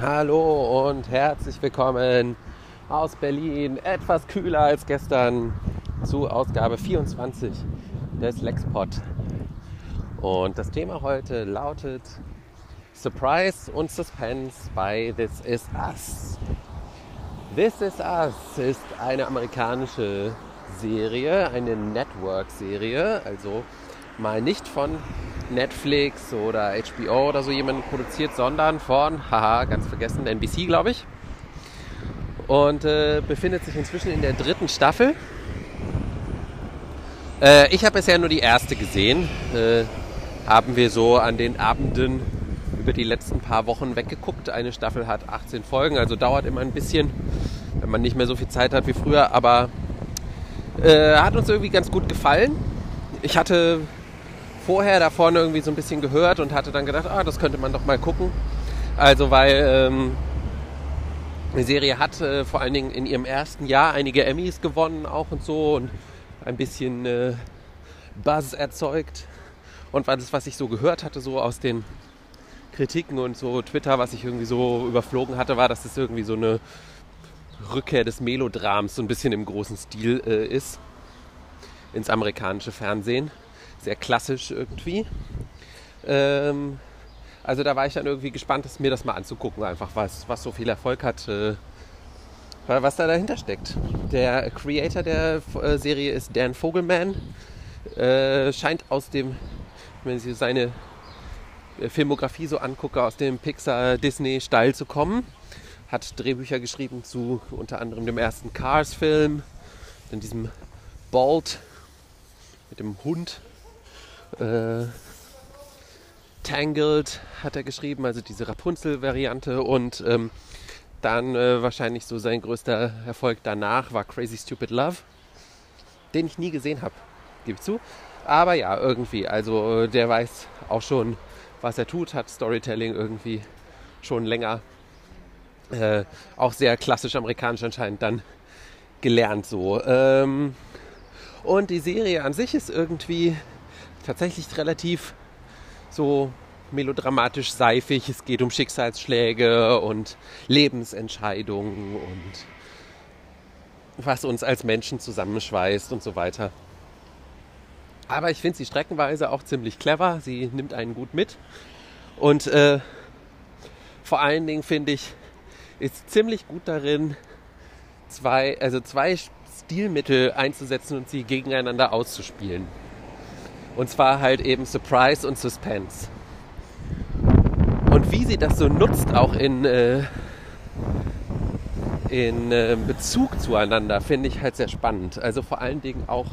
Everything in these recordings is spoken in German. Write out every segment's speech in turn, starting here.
Hallo und herzlich willkommen aus Berlin, etwas kühler als gestern, zu Ausgabe 24 des Lexpod. Und das Thema heute lautet Surprise und Suspense bei This Is Us. This Is Us ist eine amerikanische Serie, eine Network-Serie, also mal nicht von Netflix oder HBO oder so jemand produziert, sondern von, haha, ganz vergessen, NBC, glaube ich. Und äh, befindet sich inzwischen in der dritten Staffel. Äh, ich habe bisher nur die erste gesehen. Äh, haben wir so an den Abenden über die letzten paar Wochen weggeguckt. Eine Staffel hat 18 Folgen, also dauert immer ein bisschen, wenn man nicht mehr so viel Zeit hat wie früher. Aber äh, hat uns irgendwie ganz gut gefallen. Ich hatte vorher da vorne irgendwie so ein bisschen gehört und hatte dann gedacht, ah, das könnte man doch mal gucken. Also weil ähm, die Serie hat äh, vor allen Dingen in ihrem ersten Jahr einige Emmys gewonnen auch und so und ein bisschen äh, Buzz erzeugt. Und das, was ich so gehört hatte, so aus den Kritiken und so Twitter, was ich irgendwie so überflogen hatte, war, dass es irgendwie so eine Rückkehr des Melodrams so ein bisschen im großen Stil äh, ist ins amerikanische Fernsehen sehr klassisch irgendwie. Ähm, also da war ich dann irgendwie gespannt, mir das mal anzugucken, einfach was, was so viel Erfolg hat, äh, was da dahinter steckt. Der Creator der äh, Serie ist Dan Vogelman. Äh, scheint aus dem, wenn ich seine äh, Filmografie so angucke, aus dem Pixar-Disney-Style zu kommen. Hat Drehbücher geschrieben zu unter anderem dem ersten Cars-Film, dann diesem Bald mit dem Hund äh, Tangled hat er geschrieben, also diese Rapunzel-Variante. Und ähm, dann äh, wahrscheinlich so sein größter Erfolg danach war Crazy Stupid Love, den ich nie gesehen habe, gebe ich zu. Aber ja, irgendwie, also äh, der weiß auch schon, was er tut, hat Storytelling irgendwie schon länger, äh, auch sehr klassisch amerikanisch anscheinend dann gelernt so. Ähm, und die Serie an sich ist irgendwie tatsächlich relativ so melodramatisch seifig. Es geht um Schicksalsschläge und Lebensentscheidungen und was uns als Menschen zusammenschweißt und so weiter. Aber ich finde sie streckenweise auch ziemlich clever. Sie nimmt einen gut mit. Und äh, vor allen Dingen finde ich, ist ziemlich gut darin, zwei, also zwei Stilmittel einzusetzen und sie gegeneinander auszuspielen. Und zwar halt eben Surprise und Suspense. Und wie sie das so nutzt, auch in, äh, in äh, Bezug zueinander, finde ich halt sehr spannend. Also vor allen Dingen auch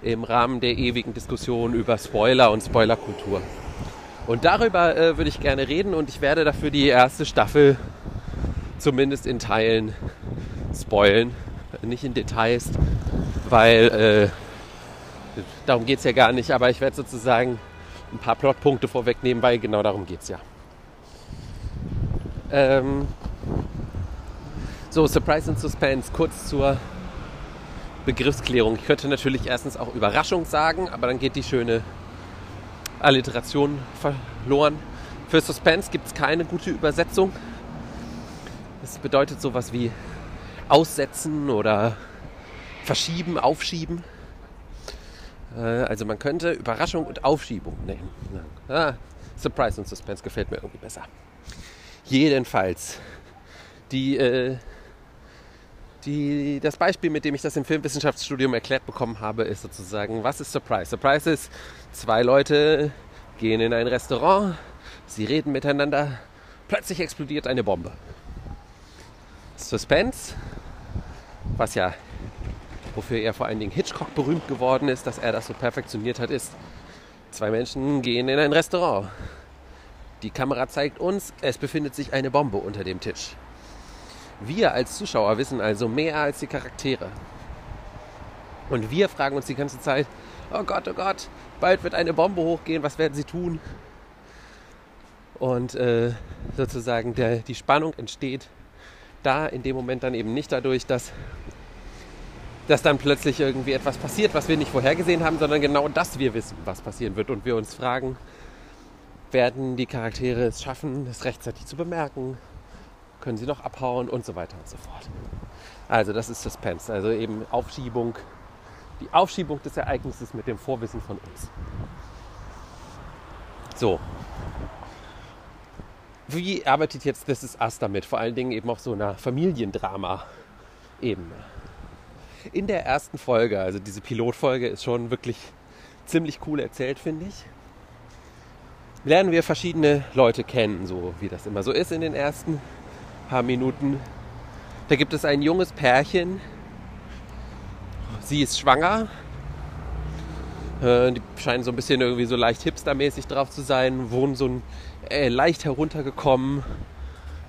im Rahmen der ewigen Diskussion über Spoiler und Spoilerkultur. Und darüber äh, würde ich gerne reden und ich werde dafür die erste Staffel zumindest in Teilen spoilen. Nicht in Details, weil äh, darum geht es ja gar nicht, aber ich werde sozusagen ein paar Plotpunkte vorwegnehmen, weil genau darum geht es ja. Ähm so, Surprise und Suspense, kurz zur Begriffsklärung. Ich könnte natürlich erstens auch Überraschung sagen, aber dann geht die schöne Alliteration verloren. Für Suspense gibt es keine gute Übersetzung. Das bedeutet sowas wie aussetzen oder verschieben, aufschieben. Äh, also man könnte Überraschung und Aufschiebung nehmen. Ah, Surprise und Suspense gefällt mir irgendwie besser. Jedenfalls, die, äh, die, das Beispiel, mit dem ich das im Filmwissenschaftsstudium erklärt bekommen habe, ist sozusagen, was ist Surprise? Surprise ist, zwei Leute gehen in ein Restaurant, sie reden miteinander, plötzlich explodiert eine Bombe. Suspense, was ja wofür er vor allen Dingen Hitchcock berühmt geworden ist, dass er das so perfektioniert hat, ist, zwei Menschen gehen in ein Restaurant. Die Kamera zeigt uns, es befindet sich eine Bombe unter dem Tisch. Wir als Zuschauer wissen also mehr als die Charaktere. Und wir fragen uns die ganze Zeit, oh Gott, oh Gott, bald wird eine Bombe hochgehen, was werden sie tun? Und äh, sozusagen der, die Spannung entsteht da in dem Moment dann eben nicht dadurch, dass dass dann plötzlich irgendwie etwas passiert, was wir nicht vorhergesehen haben, sondern genau, dass wir wissen, was passieren wird und wir uns fragen, werden die Charaktere es schaffen, es rechtzeitig zu bemerken? können sie noch abhauen und so weiter und so fort. Also das ist Suspense, also eben Aufschiebung, die Aufschiebung des Ereignisses mit dem Vorwissen von uns. So. Wie arbeitet jetzt This Is Us damit? Vor allen Dingen eben auf so einer Familiendrama-Ebene. In der ersten Folge, also diese Pilotfolge, ist schon wirklich ziemlich cool erzählt, finde ich. Lernen wir verschiedene Leute kennen, so wie das immer so ist in den ersten paar Minuten. Da gibt es ein junges Pärchen. Sie ist schwanger. Äh, die scheinen so ein bisschen irgendwie so leicht hipstermäßig drauf zu sein. Wohnen so ein, äh, leicht heruntergekommen.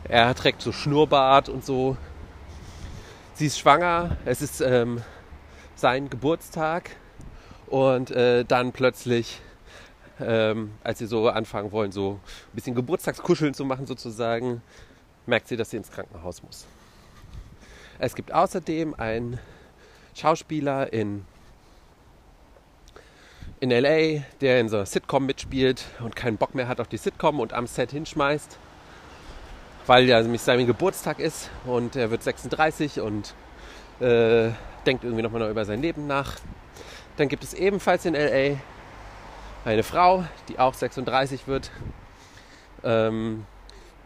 Er trägt so Schnurrbart und so. Sie ist schwanger. Es ist ähm, sein Geburtstag. Und äh, dann plötzlich ähm, als sie so anfangen wollen, so ein bisschen Geburtstagskuscheln zu machen sozusagen, merkt sie, dass sie ins Krankenhaus muss. Es gibt außerdem einen Schauspieler in, in LA, der in so einer Sitcom mitspielt und keinen Bock mehr hat auf die Sitcom und am Set hinschmeißt, weil ja nämlich sein Geburtstag ist und er wird 36 und äh, denkt irgendwie nochmal noch über sein Leben nach. Dann gibt es ebenfalls in LA eine Frau, die auch 36 wird, ähm,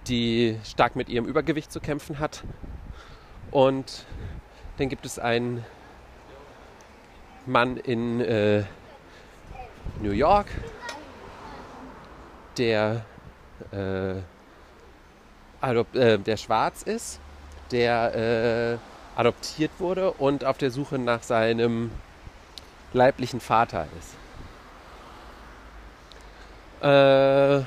die stark mit ihrem Übergewicht zu kämpfen hat. Und dann gibt es einen Mann in äh, New York, der, äh, äh, der schwarz ist, der äh, adoptiert wurde und auf der Suche nach seinem leiblichen Vater ist. Äh,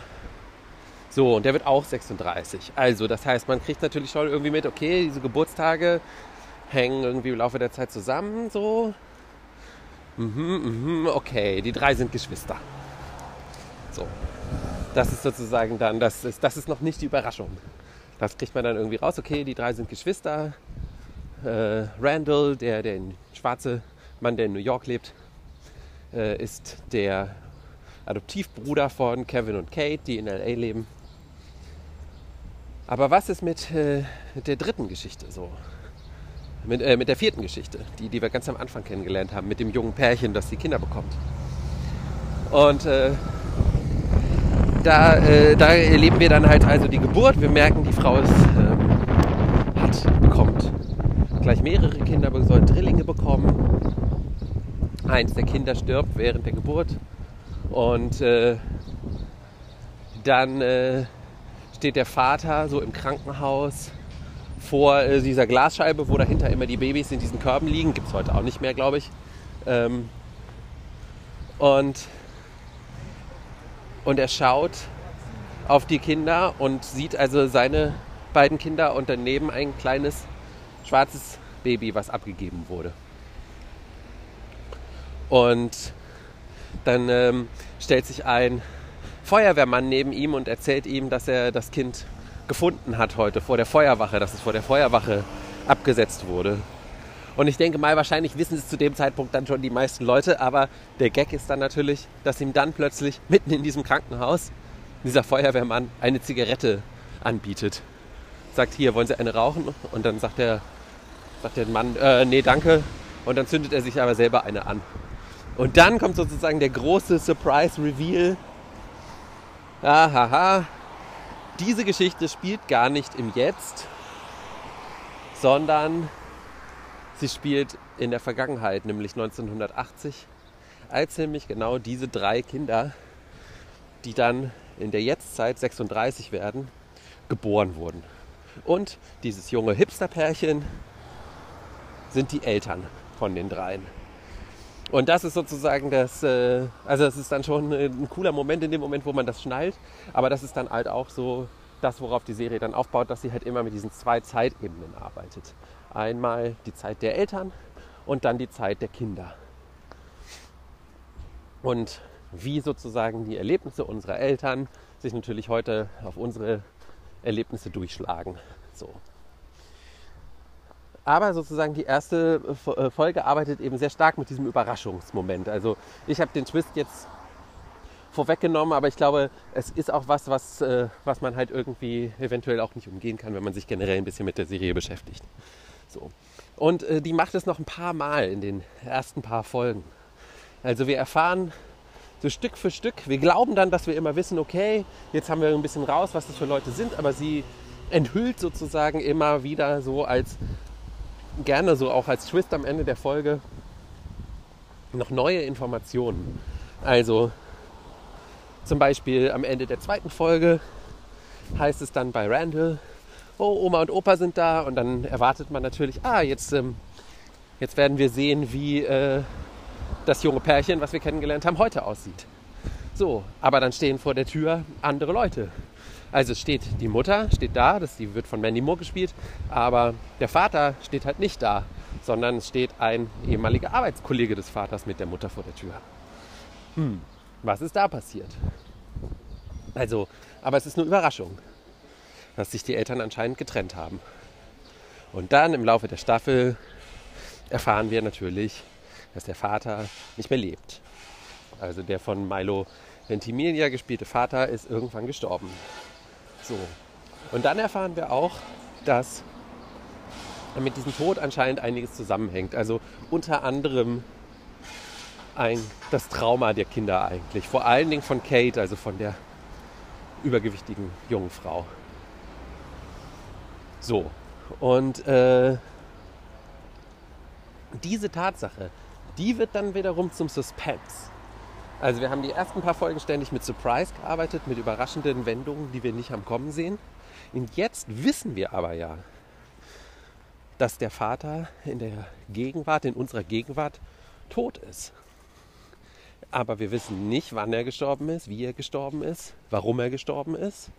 so, und der wird auch 36. Also, das heißt, man kriegt natürlich schon irgendwie mit, okay, diese Geburtstage hängen irgendwie im Laufe der Zeit zusammen, so. Mhm, mhm, okay, die drei sind Geschwister. So. Das ist sozusagen dann, das ist, das ist noch nicht die Überraschung. Das kriegt man dann irgendwie raus, okay, die drei sind Geschwister. Äh, Randall, der, der schwarze Mann, der in New York lebt, äh, ist der Adoptivbruder von Kevin und Kate, die in LA leben. Aber was ist mit, äh, mit der dritten Geschichte so? Mit, äh, mit der vierten Geschichte, die, die wir ganz am Anfang kennengelernt haben, mit dem jungen Pärchen, das die Kinder bekommt. Und äh, da, äh, da erleben wir dann halt also die Geburt. Wir merken, die Frau ist, ähm, hat, bekommt gleich mehrere Kinder, soll Drillinge bekommen. Eins der Kinder stirbt während der Geburt. Und äh, dann äh, steht der Vater so im Krankenhaus vor äh, dieser Glasscheibe, wo dahinter immer die Babys in diesen Körben liegen. Gibt es heute auch nicht mehr, glaube ich. Ähm, und, und er schaut auf die Kinder und sieht also seine beiden Kinder und daneben ein kleines schwarzes Baby, was abgegeben wurde. Und dann ähm, stellt sich ein Feuerwehrmann neben ihm und erzählt ihm, dass er das Kind gefunden hat heute vor der Feuerwache, dass es vor der Feuerwache abgesetzt wurde. Und ich denke mal, wahrscheinlich wissen es zu dem Zeitpunkt dann schon die meisten Leute, aber der Gag ist dann natürlich, dass ihm dann plötzlich mitten in diesem Krankenhaus dieser Feuerwehrmann eine Zigarette anbietet. Sagt, hier, wollen Sie eine rauchen? Und dann sagt der, sagt der Mann, äh, nee, danke. Und dann zündet er sich aber selber eine an. Und dann kommt sozusagen der große Surprise-Reveal. Ahaha, diese Geschichte spielt gar nicht im Jetzt, sondern sie spielt in der Vergangenheit, nämlich 1980, als nämlich genau diese drei Kinder, die dann in der Jetztzeit 36 werden, geboren wurden. Und dieses junge Hipster-Pärchen sind die Eltern von den dreien. Und das ist sozusagen das, äh, also das ist dann schon ein cooler Moment in dem Moment, wo man das schnallt. Aber das ist dann halt auch so das, worauf die Serie dann aufbaut, dass sie halt immer mit diesen zwei Zeitebenen arbeitet. Einmal die Zeit der Eltern und dann die Zeit der Kinder. Und wie sozusagen die Erlebnisse unserer Eltern sich natürlich heute auf unsere Erlebnisse durchschlagen. So. Aber sozusagen die erste äh, Folge arbeitet eben sehr stark mit diesem Überraschungsmoment. Also ich habe den Twist jetzt vorweggenommen, aber ich glaube, es ist auch was, was, äh, was man halt irgendwie eventuell auch nicht umgehen kann, wenn man sich generell ein bisschen mit der Serie beschäftigt. So. Und äh, die macht es noch ein paar Mal in den ersten paar Folgen. Also wir erfahren so Stück für Stück, wir glauben dann, dass wir immer wissen, okay, jetzt haben wir ein bisschen raus, was das für Leute sind, aber sie enthüllt sozusagen immer wieder so als, gerne so auch als Twist am Ende der Folge, noch neue Informationen. Also zum Beispiel am Ende der zweiten Folge heißt es dann bei Randall, oh, Oma und Opa sind da und dann erwartet man natürlich, ah, jetzt, ähm, jetzt werden wir sehen, wie äh, das junge Pärchen, was wir kennengelernt haben, heute aussieht. So, aber dann stehen vor der Tür andere Leute. Also steht die Mutter, steht da, das, die wird von Mandy Moore gespielt, aber der Vater steht halt nicht da, sondern es steht ein ehemaliger Arbeitskollege des Vaters mit der Mutter vor der Tür. Hm, was ist da passiert? Also, aber es ist eine Überraschung, dass sich die Eltern anscheinend getrennt haben. Und dann im Laufe der Staffel erfahren wir natürlich, dass der Vater nicht mehr lebt. Also der von Milo Ventimiglia gespielte Vater ist irgendwann gestorben. So. Und dann erfahren wir auch, dass mit diesem Tod anscheinend einiges zusammenhängt. Also unter anderem ein, das Trauma der Kinder eigentlich. Vor allen Dingen von Kate, also von der übergewichtigen jungen Frau. So. Und äh, diese Tatsache, die wird dann wiederum zum Suspense. Also wir haben die ersten paar Folgen ständig mit Surprise gearbeitet, mit überraschenden Wendungen, die wir nicht am Kommen sehen. Und jetzt wissen wir aber ja, dass der Vater in der Gegenwart, in unserer Gegenwart, tot ist. Aber wir wissen nicht, wann er gestorben ist, wie er gestorben ist, warum er gestorben ist.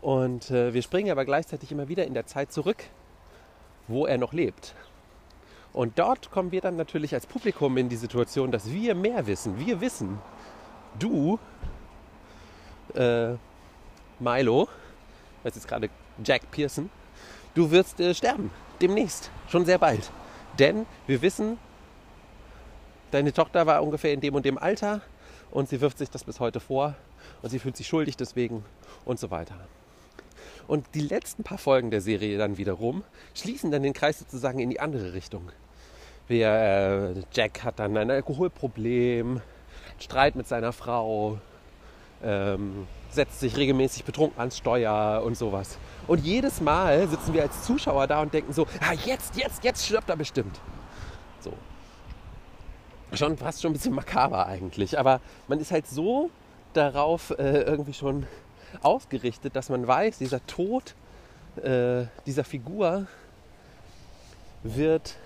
Und äh, wir springen aber gleichzeitig immer wieder in der Zeit zurück, wo er noch lebt. Und dort kommen wir dann natürlich als Publikum in die Situation, dass wir mehr wissen. Wir wissen, du, äh, Milo, das ist gerade Jack Pearson, du wirst äh, sterben. Demnächst. Schon sehr bald. Denn wir wissen, deine Tochter war ungefähr in dem und dem Alter und sie wirft sich das bis heute vor und sie fühlt sich schuldig deswegen und so weiter. Und die letzten paar Folgen der Serie dann wiederum schließen dann den Kreis sozusagen in die andere Richtung. Wir, äh, Jack hat dann ein Alkoholproblem, Streit mit seiner Frau, ähm, setzt sich regelmäßig betrunken ans Steuer und sowas. Und jedes Mal sitzen wir als Zuschauer da und denken so, ah, jetzt, jetzt, jetzt stirbt er bestimmt. Schon fast schon ein bisschen makaber eigentlich. Aber man ist halt so darauf äh, irgendwie schon ausgerichtet, dass man weiß, dieser Tod äh, dieser Figur wird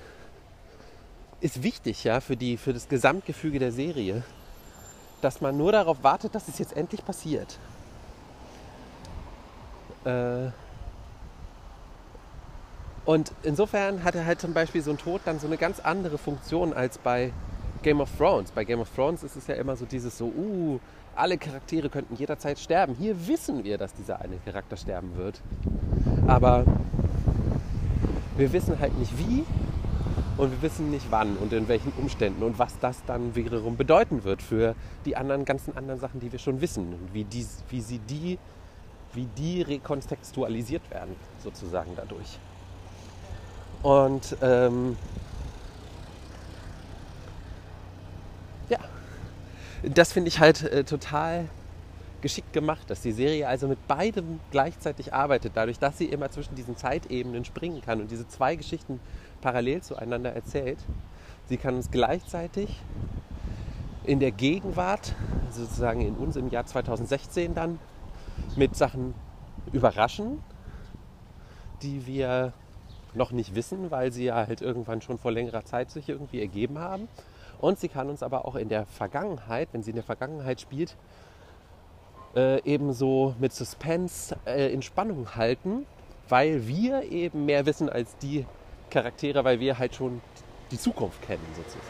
ist wichtig ja für die für das Gesamtgefüge der Serie, dass man nur darauf wartet, dass es jetzt endlich passiert. Äh, und insofern hat er halt zum Beispiel so ein Tod dann so eine ganz andere Funktion als bei Game of Thrones. Bei Game of Thrones ist es ja immer so dieses so, uh, alle Charaktere könnten jederzeit sterben. Hier wissen wir, dass dieser eine Charakter sterben wird. Aber wir wissen halt nicht wie und wir wissen nicht wann und in welchen Umständen und was das dann wiederum bedeuten wird für die anderen ganzen anderen Sachen, die wir schon wissen und wie, die, wie sie die, wie die rekontextualisiert werden sozusagen dadurch. Und ähm, das finde ich halt äh, total geschickt gemacht, dass die Serie also mit beidem gleichzeitig arbeitet, dadurch, dass sie immer zwischen diesen Zeitebenen springen kann und diese zwei Geschichten parallel zueinander erzählt. Sie kann uns gleichzeitig in der Gegenwart, sozusagen in uns im Jahr 2016 dann, mit Sachen überraschen, die wir noch nicht wissen, weil sie ja halt irgendwann schon vor längerer Zeit sich irgendwie ergeben haben. Und sie kann uns aber auch in der Vergangenheit, wenn sie in der Vergangenheit spielt, äh, ebenso mit Suspense äh, in Spannung halten, weil wir eben mehr wissen als die Charaktere, weil wir halt schon die Zukunft kennen sozusagen.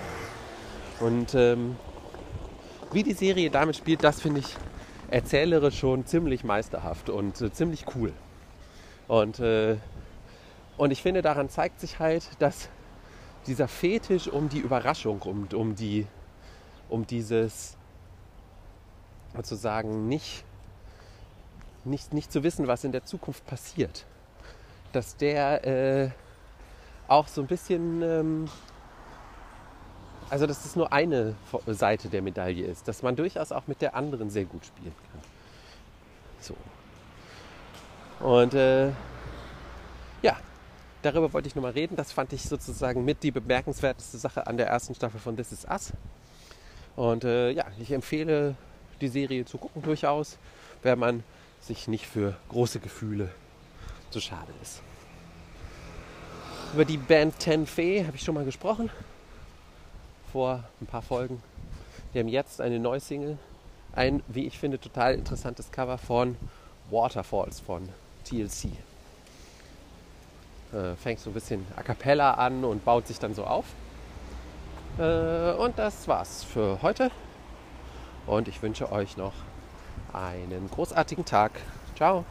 Und ähm, wie die Serie damit spielt, das finde ich erzählerisch schon ziemlich meisterhaft und äh, ziemlich cool. Und, äh, und ich finde, daran zeigt sich halt, dass dieser Fetisch um die Überraschung, um, um, die, um dieses sozusagen nicht, nicht, nicht zu wissen, was in der Zukunft passiert, dass der äh, auch so ein bisschen, ähm, also dass es nur eine Seite der Medaille ist, dass man durchaus auch mit der anderen sehr gut spielen kann. So. Und äh, darüber wollte ich nochmal reden. Das fand ich sozusagen mit die bemerkenswerteste Sache an der ersten Staffel von This Is Us. Und äh, ja, ich empfehle die Serie zu gucken durchaus, wenn man sich nicht für große Gefühle zu schade ist. Über die Band Ten Fee habe ich schon mal gesprochen. Vor ein paar Folgen. Die haben jetzt eine neue Single. Ein, wie ich finde, total interessantes Cover von Waterfalls von TLC. Äh, fängt so ein bisschen a cappella an und baut sich dann so auf. Äh, und das war's für heute. Und ich wünsche euch noch einen großartigen Tag. Ciao.